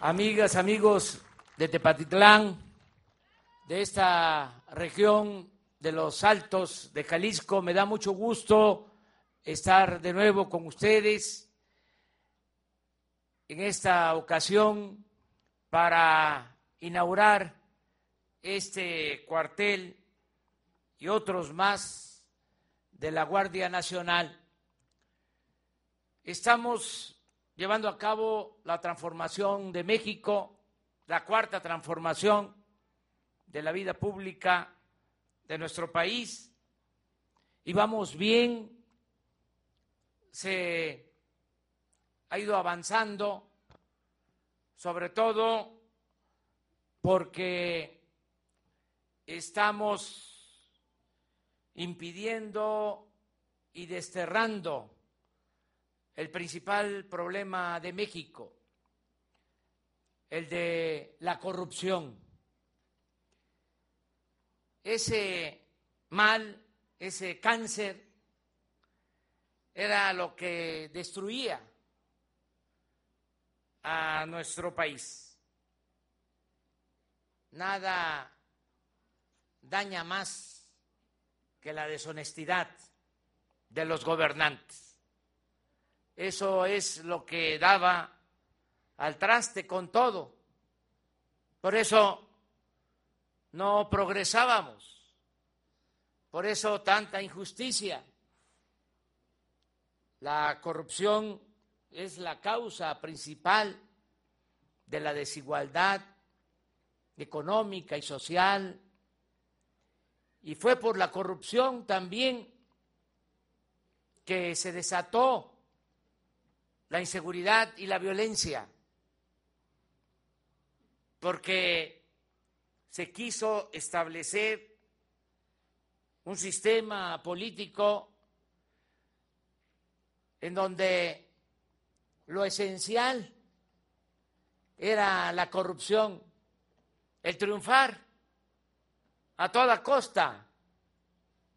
amigas, amigos de Tepatitlán, de esta región de los Altos de Jalisco, me da mucho gusto estar de nuevo con ustedes en esta ocasión para inaugurar este cuartel y otros más de la Guardia Nacional. Estamos llevando a cabo la transformación de México, la cuarta transformación de la vida pública de nuestro país, y vamos bien, se ha ido avanzando, sobre todo porque estamos impidiendo y desterrando el principal problema de México, el de la corrupción. Ese mal, ese cáncer, era lo que destruía a nuestro país. Nada daña más que la deshonestidad de los gobernantes. Eso es lo que daba al traste con todo. Por eso no progresábamos. Por eso tanta injusticia. La corrupción es la causa principal de la desigualdad económica y social. Y fue por la corrupción también que se desató la inseguridad y la violencia, porque se quiso establecer un sistema político en donde lo esencial era la corrupción, el triunfar a toda costa,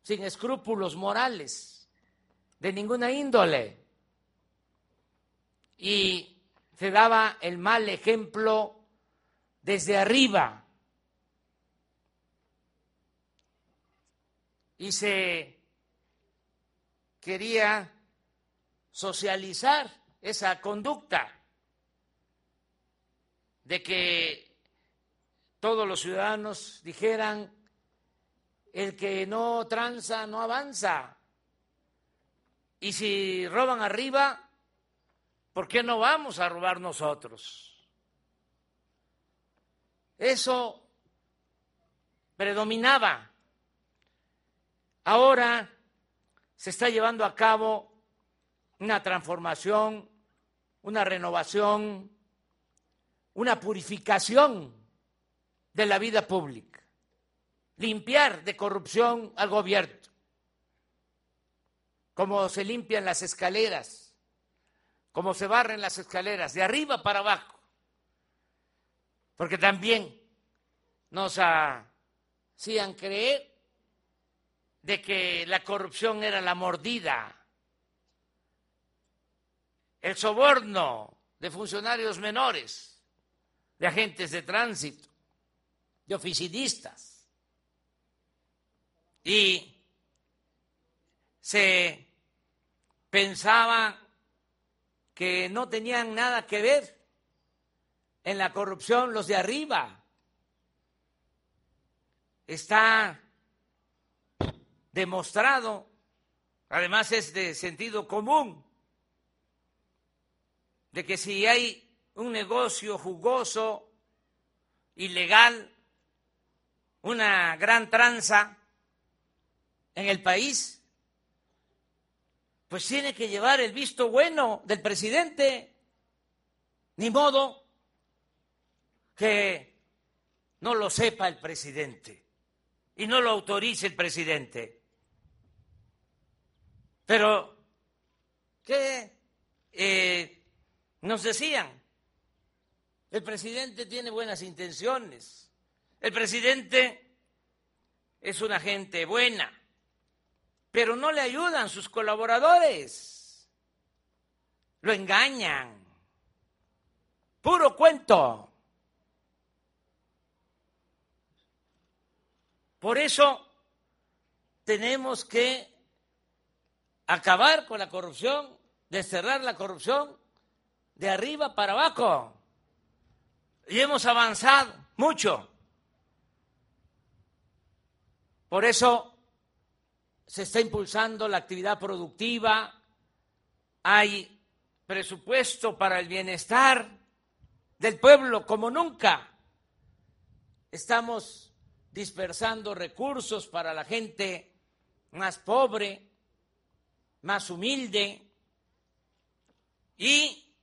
sin escrúpulos morales de ninguna índole y se daba el mal ejemplo desde arriba. Y se quería socializar esa conducta de que todos los ciudadanos dijeran, el que no tranza no avanza. Y si roban arriba, ¿Por qué no vamos a robar nosotros? Eso predominaba. Ahora se está llevando a cabo una transformación, una renovación, una purificación de la vida pública, limpiar de corrupción al gobierno, como se limpian las escaleras como se barren las escaleras, de arriba para abajo. Porque también nos hacían creer de que la corrupción era la mordida, el soborno de funcionarios menores, de agentes de tránsito, de oficinistas. Y se pensaba que no tenían nada que ver en la corrupción los de arriba. Está demostrado, además es de sentido común, de que si hay un negocio jugoso, ilegal, una gran tranza en el país, pues tiene que llevar el visto bueno del presidente. Ni modo que no lo sepa el presidente y no lo autorice el presidente. Pero, ¿qué eh, nos decían? El presidente tiene buenas intenciones. El presidente es una gente buena pero no le ayudan sus colaboradores. Lo engañan. Puro cuento. Por eso tenemos que acabar con la corrupción, desterrar la corrupción de arriba para abajo. Y hemos avanzado mucho. Por eso se está impulsando la actividad productiva, hay presupuesto para el bienestar del pueblo como nunca. Estamos dispersando recursos para la gente más pobre, más humilde, y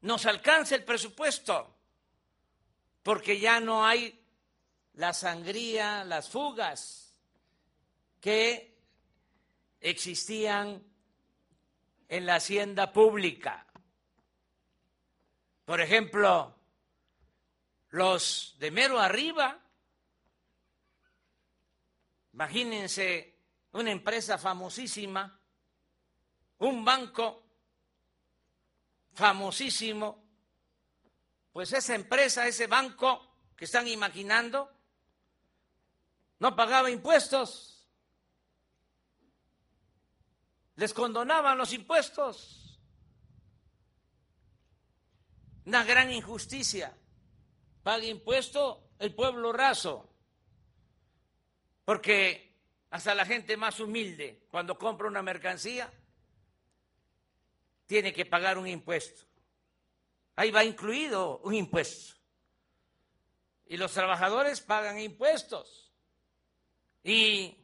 nos alcanza el presupuesto, porque ya no hay la sangría, las fugas que existían en la hacienda pública. Por ejemplo, los de mero arriba Imagínense una empresa famosísima, un banco famosísimo, pues esa empresa, ese banco que están imaginando, no pagaba impuestos, les condonaban los impuestos. Una gran injusticia. Paga impuesto el pueblo raso. Porque hasta la gente más humilde, cuando compra una mercancía, tiene que pagar un impuesto. Ahí va incluido un impuesto. Y los trabajadores pagan impuestos. Y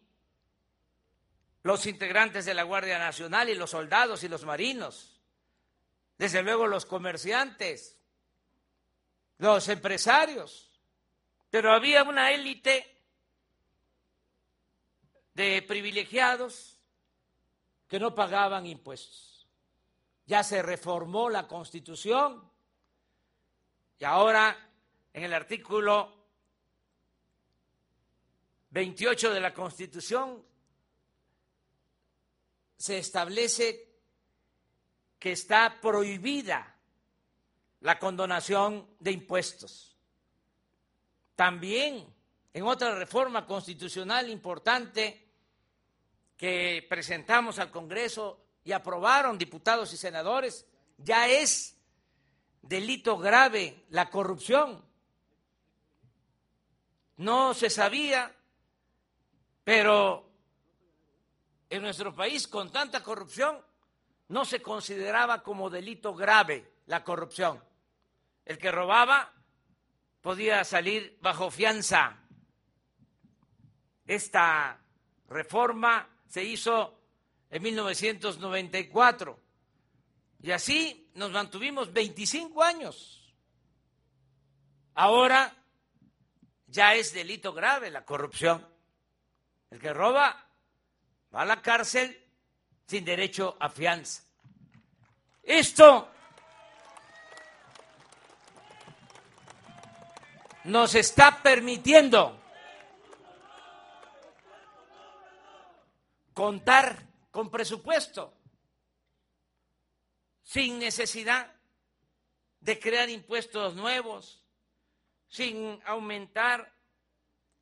los integrantes de la Guardia Nacional y los soldados y los marinos. Desde luego los comerciantes, los empresarios. Pero había una élite de privilegiados que no pagaban impuestos. Ya se reformó la Constitución y ahora en el artículo 28 de la Constitución se establece que está prohibida la condonación de impuestos. También en otra reforma constitucional importante que presentamos al Congreso y aprobaron diputados y senadores, ya es delito grave la corrupción. No se sabía, pero en nuestro país con tanta corrupción no se consideraba como delito grave la corrupción. El que robaba podía salir bajo fianza. Esta reforma se hizo en 1994. Y así nos mantuvimos 25 años. Ahora ya es delito grave la corrupción. El que roba va a la cárcel sin derecho a fianza. Esto nos está permitiendo contar con presupuesto, sin necesidad de crear impuestos nuevos, sin aumentar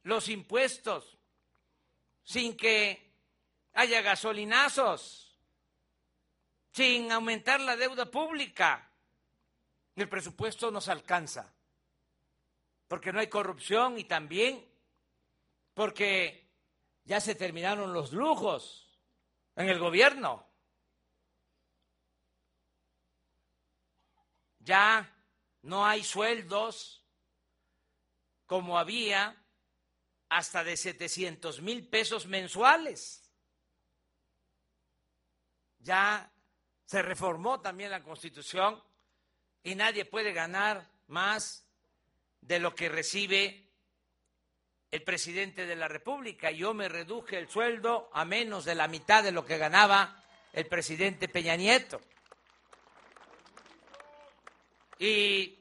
los impuestos, sin que haya gasolinazos, sin aumentar la deuda pública. El presupuesto nos alcanza, porque no hay corrupción y también porque ya se terminaron los lujos en el gobierno. Ya no hay sueldos como había hasta de 700 mil pesos mensuales. Ya se reformó también la constitución y nadie puede ganar más de lo que recibe el presidente de la República. Yo me reduje el sueldo a menos de la mitad de lo que ganaba el presidente Peña Nieto. Y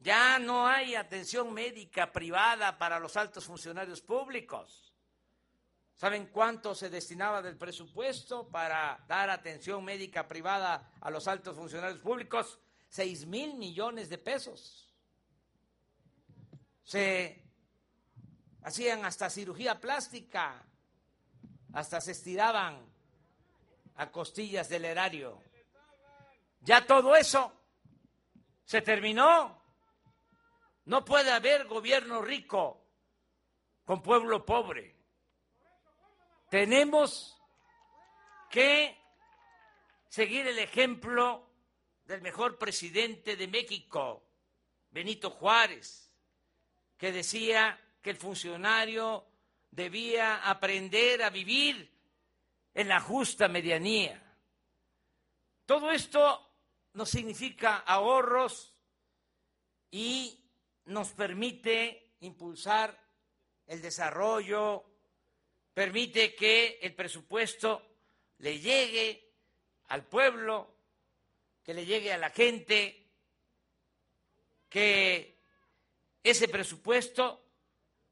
ya no hay atención médica privada para los altos funcionarios públicos. ¿Saben cuánto se destinaba del presupuesto para dar atención médica privada a los altos funcionarios públicos? seis mil millones de pesos. Se hacían hasta cirugía plástica, hasta se estiraban a costillas del erario. Ya todo eso se terminó. No puede haber gobierno rico con pueblo pobre. Tenemos que seguir el ejemplo del mejor presidente de México, Benito Juárez, que decía que el funcionario debía aprender a vivir en la justa medianía. Todo esto nos significa ahorros y nos permite impulsar el desarrollo, permite que el presupuesto le llegue al pueblo, que le llegue a la gente, que ese presupuesto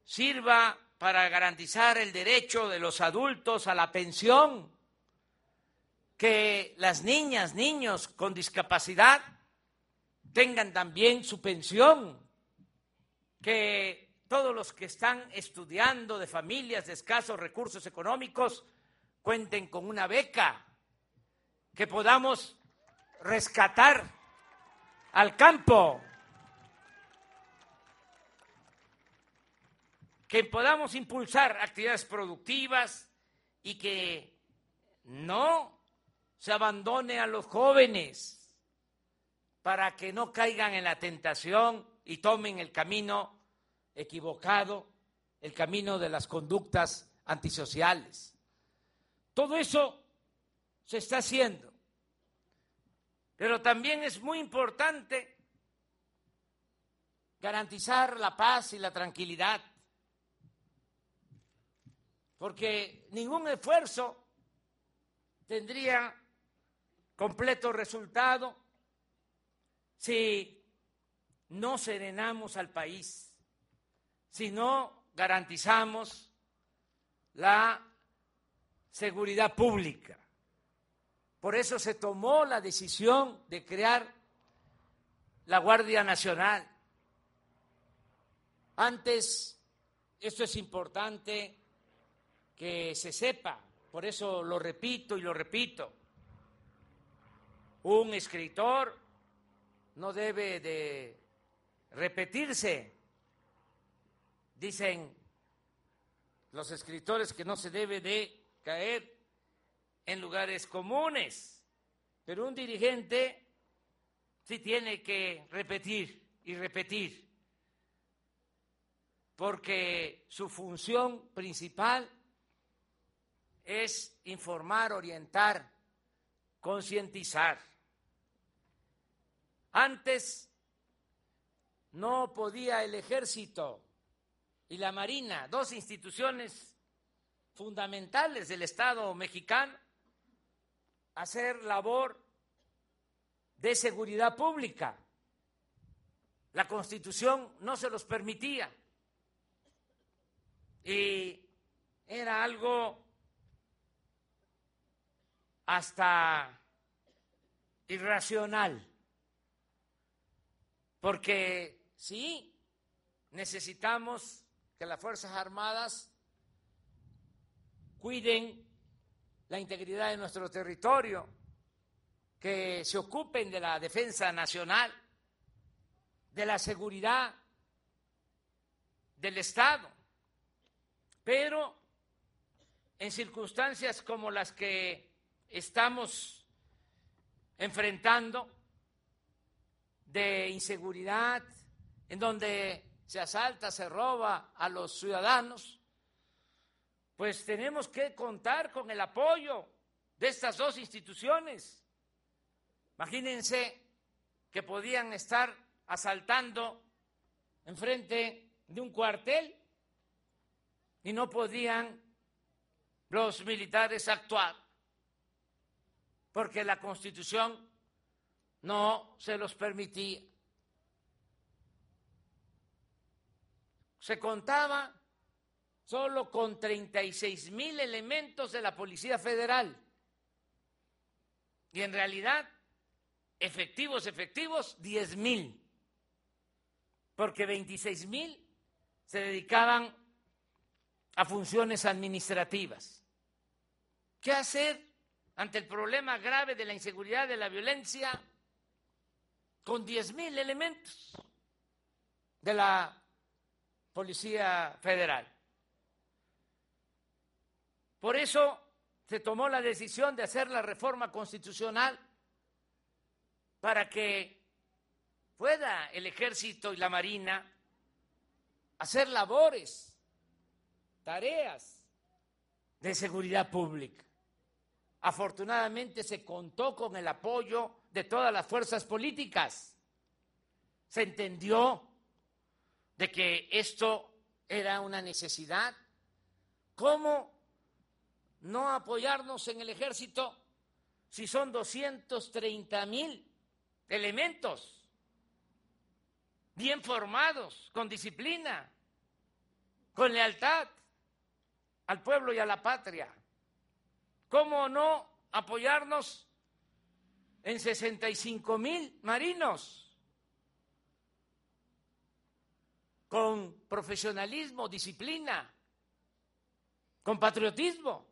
sirva para garantizar el derecho de los adultos a la pensión, que las niñas, niños con discapacidad tengan también su pensión, que todos los que están estudiando de familias de escasos recursos económicos cuenten con una beca, que podamos rescatar al campo, que podamos impulsar actividades productivas y que no se abandone a los jóvenes para que no caigan en la tentación y tomen el camino equivocado, el camino de las conductas antisociales. Todo eso se está haciendo. Pero también es muy importante garantizar la paz y la tranquilidad porque ningún esfuerzo tendría completo resultado si no serenamos al país, si no garantizamos la seguridad pública. Por eso se tomó la decisión de crear la Guardia Nacional. Antes, esto es importante, que se sepa, por eso lo repito y lo repito, un escritor no debe de repetirse. Dicen los escritores que no se debe de caer en lugares comunes, pero un dirigente sí tiene que repetir y repetir, porque su función principal es informar, orientar, concientizar. Antes no podía el ejército y la marina, dos instituciones fundamentales del Estado mexicano, hacer labor de seguridad pública. La constitución no se los permitía. Y era algo hasta irracional, porque sí, necesitamos que las Fuerzas Armadas cuiden la integridad de nuestro territorio, que se ocupen de la defensa nacional, de la seguridad del Estado. Pero en circunstancias como las que estamos enfrentando de inseguridad, en donde se asalta, se roba a los ciudadanos, pues tenemos que contar con el apoyo de estas dos instituciones. Imagínense que podían estar asaltando enfrente de un cuartel y no podían los militares actuar porque la Constitución no se los permitía. Se contaba solo con 36 mil elementos de la Policía Federal. Y en realidad efectivos, efectivos, 10 mil, porque 26 mil se dedicaban a funciones administrativas. ¿Qué hacer ante el problema grave de la inseguridad, de la violencia, con 10 mil elementos de la Policía Federal? Por eso se tomó la decisión de hacer la reforma constitucional para que pueda el ejército y la marina hacer labores, tareas de seguridad pública. Afortunadamente se contó con el apoyo de todas las fuerzas políticas. Se entendió de que esto era una necesidad. ¿Cómo no apoyarnos en el ejército si son 230 mil elementos bien formados, con disciplina, con lealtad al pueblo y a la patria. ¿Cómo no apoyarnos en 65 mil marinos con profesionalismo, disciplina, con patriotismo?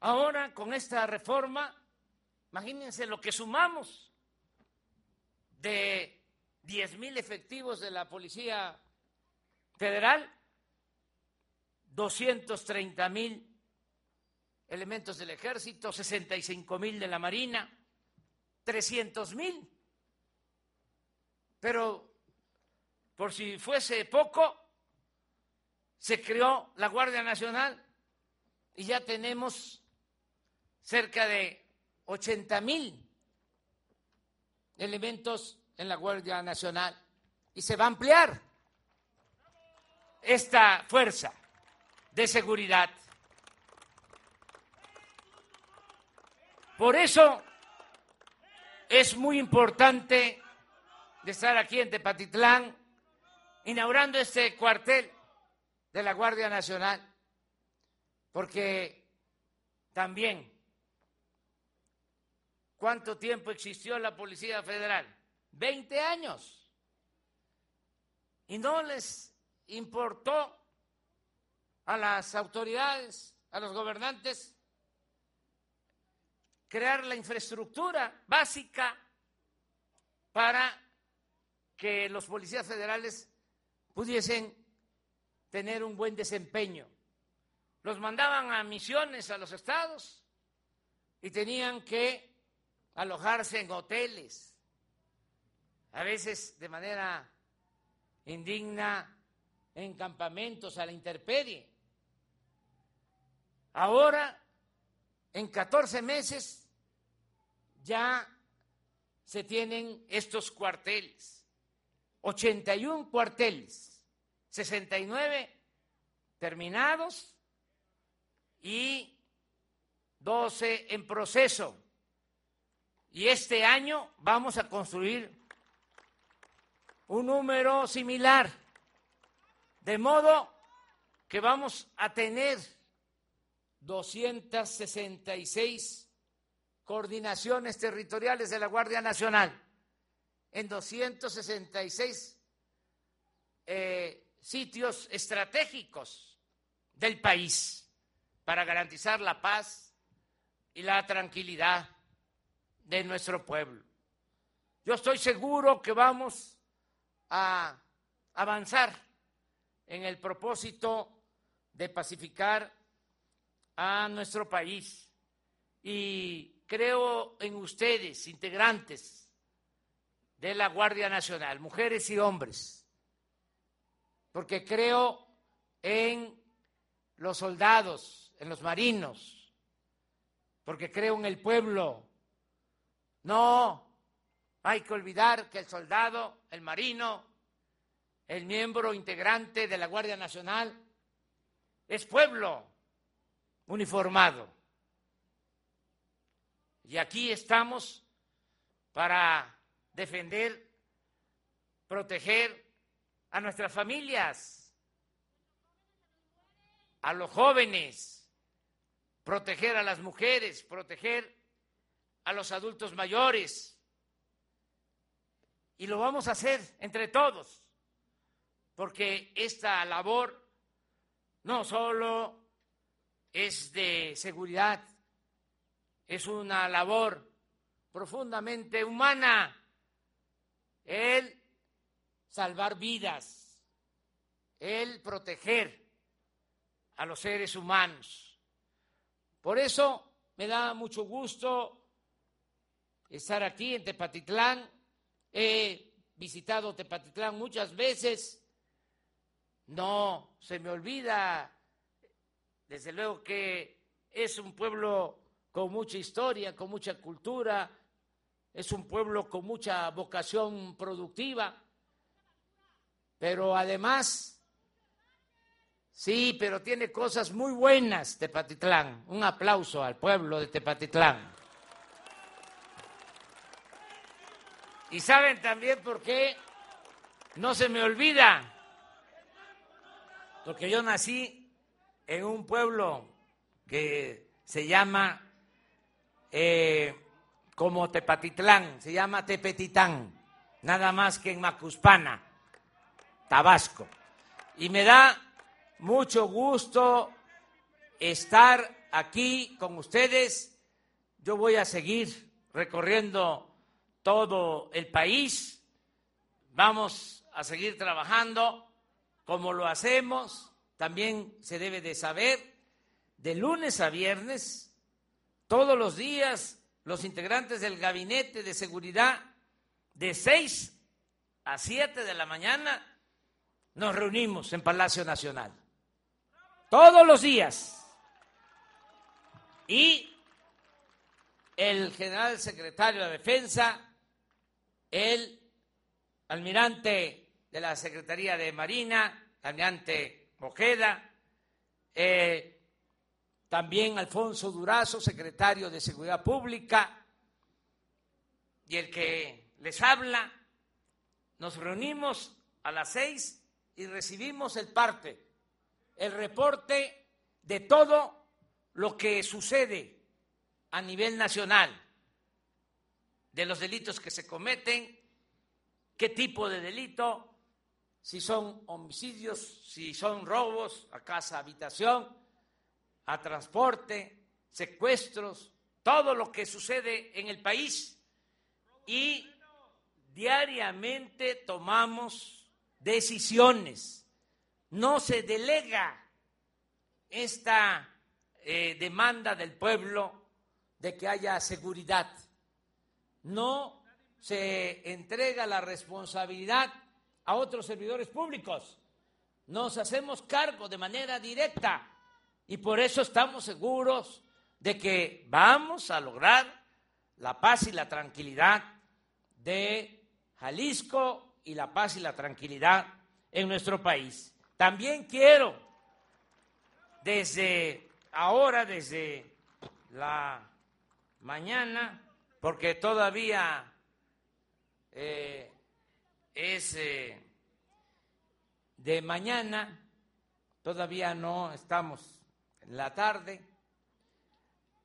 Ahora, con esta reforma, imagínense lo que sumamos de 10 mil efectivos de la Policía Federal, 230 mil elementos del Ejército, 65 mil de la Marina, 300 mil. Pero, por si fuese poco, se creó la Guardia Nacional y ya tenemos cerca de 80 mil elementos en la Guardia Nacional y se va a ampliar esta fuerza de seguridad. Por eso es muy importante de estar aquí en Tepatitlán inaugurando este cuartel de la Guardia Nacional, porque también ¿Cuánto tiempo existió la Policía Federal? Veinte años. Y no les importó a las autoridades, a los gobernantes, crear la infraestructura básica para que los policías federales pudiesen tener un buen desempeño. Los mandaban a misiones a los estados y tenían que alojarse en hoteles, a veces de manera indigna en campamentos a la intemperie. Ahora, en 14 meses, ya se tienen estos cuarteles, 81 cuarteles, 69 terminados y 12 en proceso. Y este año vamos a construir un número similar, de modo que vamos a tener 266 coordinaciones territoriales de la Guardia Nacional en 266 eh, sitios estratégicos del país para garantizar la paz y la tranquilidad de nuestro pueblo. Yo estoy seguro que vamos a avanzar en el propósito de pacificar a nuestro país y creo en ustedes, integrantes de la Guardia Nacional, mujeres y hombres, porque creo en los soldados, en los marinos, porque creo en el pueblo no hay que olvidar que el soldado, el marino, el miembro integrante de la Guardia Nacional es pueblo uniformado. Y aquí estamos para defender, proteger a nuestras familias, a los jóvenes, proteger a las mujeres, proteger a los adultos mayores. Y lo vamos a hacer entre todos, porque esta labor no solo es de seguridad, es una labor profundamente humana, el salvar vidas, el proteger a los seres humanos. Por eso me da mucho gusto estar aquí en Tepatitlán. He visitado Tepatitlán muchas veces. No se me olvida, desde luego que es un pueblo con mucha historia, con mucha cultura, es un pueblo con mucha vocación productiva, pero además, sí, pero tiene cosas muy buenas Tepatitlán. Un aplauso al pueblo de Tepatitlán. Y saben también por qué no se me olvida, porque yo nací en un pueblo que se llama eh, como Tepatitlán, se llama Tepetitán, nada más que en Macuspana, Tabasco. Y me da mucho gusto estar aquí con ustedes. Yo voy a seguir recorriendo todo el país. Vamos a seguir trabajando como lo hacemos. También se debe de saber, de lunes a viernes, todos los días, los integrantes del Gabinete de Seguridad, de 6 a 7 de la mañana, nos reunimos en Palacio Nacional. Todos los días. Y el general secretario de Defensa el almirante de la Secretaría de Marina, almirante Ojeda, eh, también Alfonso Durazo, secretario de Seguridad Pública, y el que les habla, nos reunimos a las seis y recibimos el parte, el reporte de todo lo que sucede a nivel nacional de los delitos que se cometen, qué tipo de delito, si son homicidios, si son robos a casa, habitación, a transporte, secuestros, todo lo que sucede en el país y diariamente tomamos decisiones. No se delega esta eh, demanda del pueblo de que haya seguridad no se entrega la responsabilidad a otros servidores públicos. Nos hacemos cargo de manera directa y por eso estamos seguros de que vamos a lograr la paz y la tranquilidad de Jalisco y la paz y la tranquilidad en nuestro país. También quiero, desde ahora, desde la mañana, porque todavía eh, es eh, de mañana, todavía no estamos la tarde,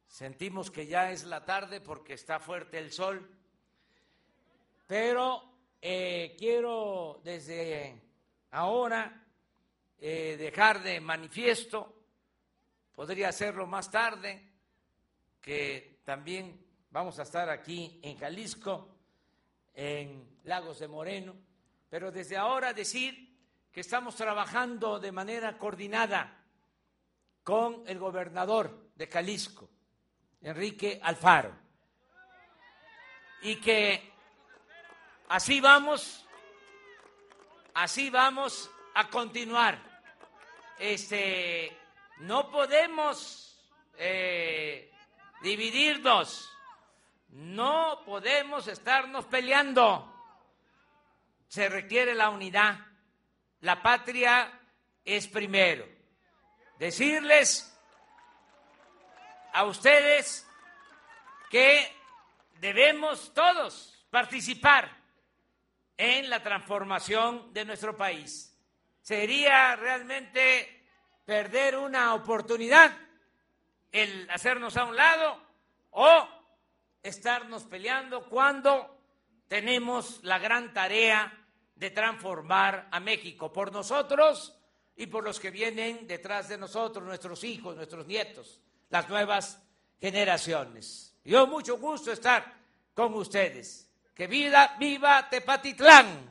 sentimos que ya es la tarde porque está fuerte el sol, pero eh, quiero desde ahora dejar de manifiesto, podría hacerlo más tarde, que también Vamos a estar aquí en Jalisco, en Lagos de Moreno, pero desde ahora decir que estamos trabajando de manera coordinada con el gobernador de Jalisco, Enrique Alfaro, y que así vamos, así vamos a continuar. Este, no podemos eh, dividirnos no podemos estarnos peleando. Se requiere la unidad. La patria es primero. Decirles a ustedes que debemos todos participar en la transformación de nuestro país. Sería realmente perder una oportunidad el hacernos a un lado o estarnos peleando cuando tenemos la gran tarea de transformar a México por nosotros y por los que vienen detrás de nosotros, nuestros hijos, nuestros nietos, las nuevas generaciones. Yo mucho gusto estar con ustedes. Que viva, viva Tepatitlán.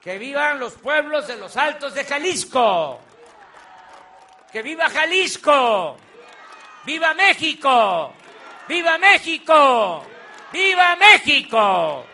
Que vivan los pueblos de los altos de Jalisco. Que viva Jalisco. Viva México. Viva México. Viva México.